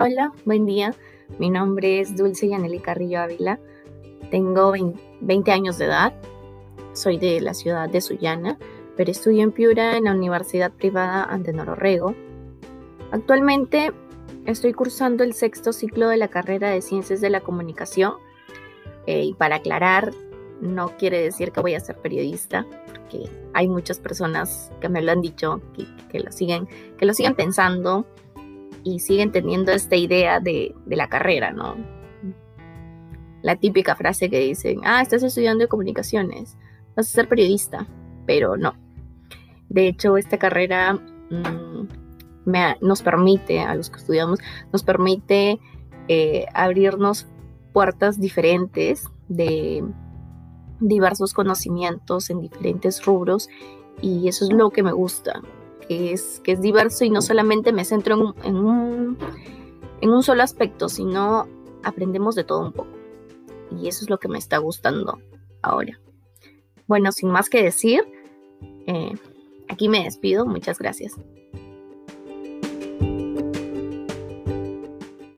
Hola, buen día. Mi nombre es Dulce Yaneli Carrillo Ávila. Tengo 20 años de edad. Soy de la ciudad de Sullana, pero estudio en Piura en la Universidad Privada Antenor Orrego. Actualmente estoy cursando el sexto ciclo de la carrera de Ciencias de la Comunicación. Eh, y para aclarar, no quiere decir que voy a ser periodista, porque hay muchas personas que me lo han dicho, que, lo, siguen, que lo siguen pensando y siguen teniendo esta idea de, la carrera, ¿no? La típica frase que dicen, ah, estás estudiando comunicaciones, vas a ser periodista, pero no. De hecho, esta carrera mm, nos permite, a los que estudiamos, nos permite eh, abrirnos puertas diferentes de diversos conocimientos en diferentes rubros y eso es lo que me gusta, que es, que es diverso y no solamente me centro en, un, en un solo aspecto, sino aprendemos de todo un poco. Y eso es lo que me está gustando ahora. Bueno, sin más que decir, eh, aquí me despido. Muchas gracias.